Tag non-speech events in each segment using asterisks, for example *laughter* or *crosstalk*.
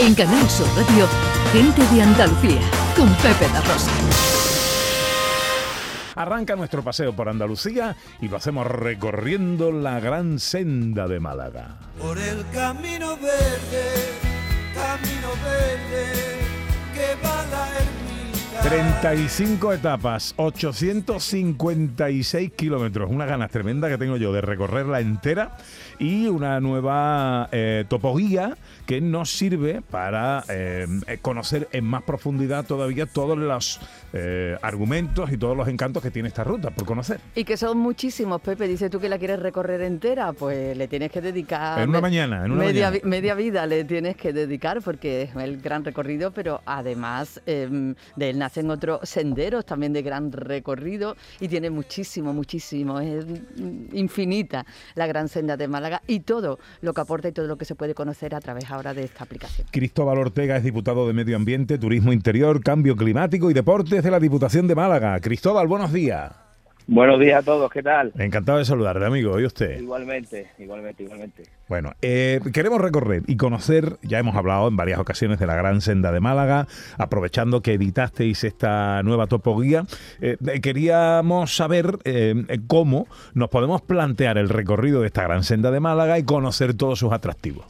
En Canal Sur Radio, Gente de Andalucía, con Pepe La Rosa. Arranca nuestro paseo por Andalucía y lo hacemos recorriendo la gran senda de Málaga. Por el camino verde, camino verde, que va. 35 etapas, 856 kilómetros. Una ganas tremenda que tengo yo de recorrerla entera y una nueva eh, topoguía que nos sirve para eh, conocer en más profundidad todavía todos los eh, argumentos y todos los encantos que tiene esta ruta por conocer. Y que son muchísimos, Pepe. Dice tú que la quieres recorrer entera, pues le tienes que dedicar. En una mañana, en una media, mañana. vi- media vida le tienes que dedicar porque es el gran recorrido, pero además em, de él nacen otros senderos también de gran recorrido y tiene muchísimo, muchísimo. Es infinita la gran senda de Málaga y todo lo que aporta y todo lo que se puede conocer a través ahora de esta aplicación. Cristóbal Ortega es diputado de Medio Ambiente, Turismo Interior, Cambio Climático y Deportes de la Diputación de Málaga. Cristóbal, buenos días. Buenos días a todos, ¿qué tal? Encantado de saludarle, amigo. ¿Y usted? Igualmente, igualmente, igualmente. Bueno, eh, queremos recorrer y conocer, ya hemos hablado en varias ocasiones de la Gran Senda de Málaga, aprovechando que editasteis esta nueva topoguía, eh, queríamos saber eh, cómo nos podemos plantear el recorrido de esta Gran Senda de Málaga y conocer todos sus atractivos.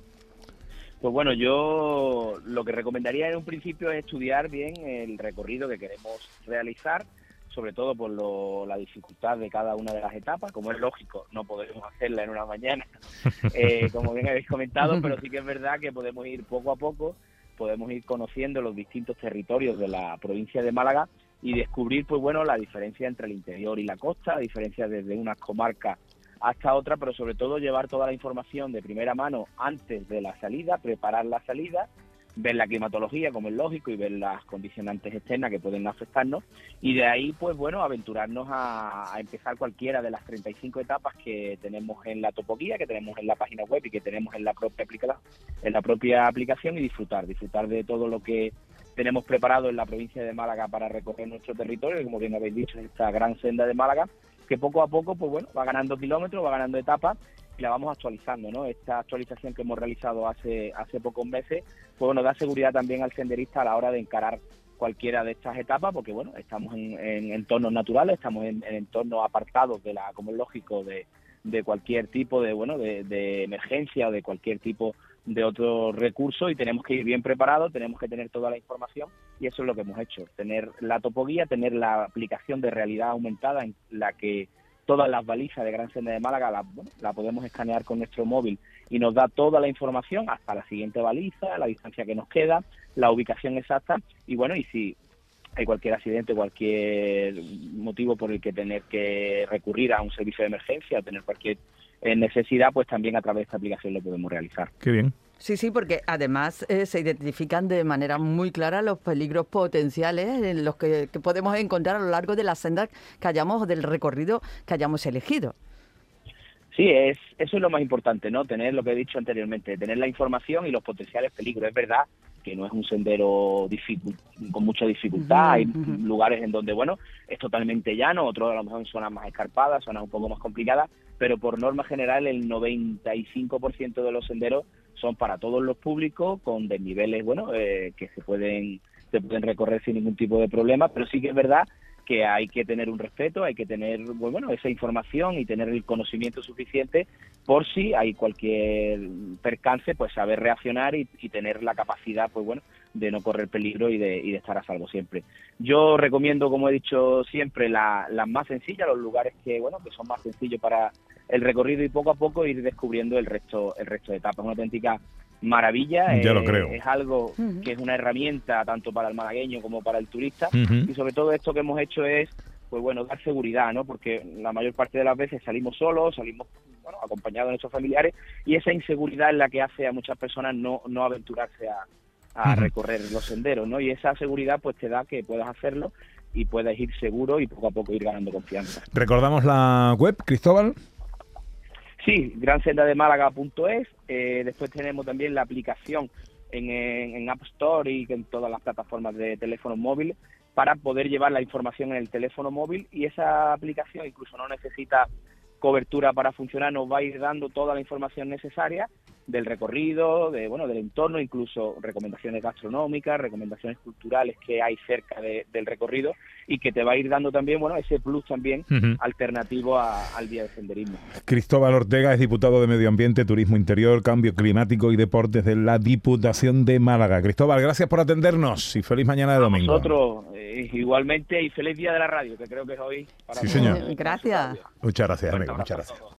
Pues bueno, yo lo que recomendaría en un principio es estudiar bien el recorrido que queremos realizar, sobre todo por lo- la dificultad de cada una de las etapas. Como es lógico, no podemos hacerla en una mañana, *laughs* eh, como bien habéis comentado, pero sí que es verdad que podemos ir poco a poco, podemos ir conociendo los distintos territorios de la provincia de Málaga y descubrir, pues bueno, la diferencia entre el interior y la costa, la diferencia desde unas comarcas hasta otra, pero sobre todo llevar toda la información de primera mano antes de la salida, preparar la salida, ver la climatología, como es lógico, y ver las condicionantes externas que pueden afectarnos, y de ahí, pues bueno, aventurarnos a, empezar cualquiera de las 35 etapas que tenemos en la topoguía, que tenemos en la página web y que tenemos en la propia, aplica- en la propia aplicación y disfrutar, disfrutar de todo lo que tenemos preparado en la provincia de Málaga para recorrer nuestro territorio, y como bien habéis dicho, esta gran senda de Málaga, que poco a poco, pues bueno, va ganando kilómetros, va ganando etapas la vamos actualizando, ¿no? Esta actualización que hemos realizado hace hace pocos meses, pues bueno, da seguridad también al senderista a la hora de encarar cualquiera de estas etapas, porque bueno, estamos en, en entornos naturales, estamos en, en entornos apartados de la, como es lógico, de, de cualquier tipo de, bueno, de emergencia o de cualquier tipo de otro recurso y tenemos que ir bien preparados, tenemos que tener toda la información y eso es lo que hemos hecho, tener la topoguía, tener la aplicación de realidad aumentada en la que todas las balizas de Gran Senda de Málaga la, bueno, la podemos escanear con nuestro móvil y nos da toda la información hasta la siguiente baliza, la distancia que nos queda, la ubicación exacta y bueno, y si hay cualquier accidente, cualquier motivo por el que tener que recurrir a un servicio de emergencia tener cualquier eh, necesidad, pues también a través de esta aplicación lo podemos realizar. Qué bien. Sí, sí, porque además eh, se identifican de manera muy clara los peligros potenciales en los que, que podemos encontrar a lo largo de la senda que hayamos, del recorrido que hayamos elegido. Sí, es, eso es lo más importante, ¿no? Tener lo que he dicho anteriormente, tener la información y los potenciales peligros. Es verdad que no es un sendero con mucha dificultad, hay lugares en donde, bueno, es totalmente llano, otros a lo mejor en zonas más escarpadas, zonas un poco más complicadas, pero por norma general el 95% de los senderos son para todos los públicos, con desniveles, bueno, eh, que se pueden, se pueden recorrer sin ningún tipo de problema, pero sí que es verdad que hay que tener un respeto, hay que tener pues, bueno esa información y tener el conocimiento suficiente por si hay cualquier percance, pues saber reaccionar y, y tener la capacidad, pues bueno, de no correr peligro y de, y de estar a salvo siempre. Yo recomiendo, como he dicho siempre, la- las más sencillas, los lugares que bueno que son más sencillos para el recorrido y poco a poco ir descubriendo el resto el resto de etapas. Una auténtica maravilla. Ya lo eh, creo. Es algo que es una herramienta tanto para el malagueño como para el turista y sobre todo esto que hemos hecho es pues bueno dar seguridad no porque la mayor parte de las veces salimos solos salimos bueno acompañados de nuestros familiares y esa inseguridad es la que hace a muchas personas no no aventurarse a, recorrer los senderos no y esa seguridad pues te da que puedas hacerlo y puedas ir seguro y poco a poco ir ganando confianza Recordamos la web, Cristóbal. Sí, gransendademálaga.es. Eh, después tenemos también la aplicación en, en- en App Store y en todas las plataformas de teléfonos móviles para poder llevar la información en el teléfono móvil y esa aplicación incluso no necesita cobertura para funcionar, nos va a ir dando toda la información necesaria del recorrido, de bueno, del entorno, incluso recomendaciones gastronómicas, recomendaciones culturales que hay cerca de- del recorrido y que te va a ir dando también, bueno, ese plus también alternativo a- al día de senderismo. Cristóbal Ortega es diputado de Medio Ambiente, Turismo Interior, Cambio Climático y Deportes de la Diputación de Málaga. Cristóbal, gracias por atendernos y feliz mañana de domingo. Nosotros eh, igualmente y feliz día de la radio, que creo que es hoy para Sí, señor. Gracias. Muchas gracias, amigo. Muchas gracias.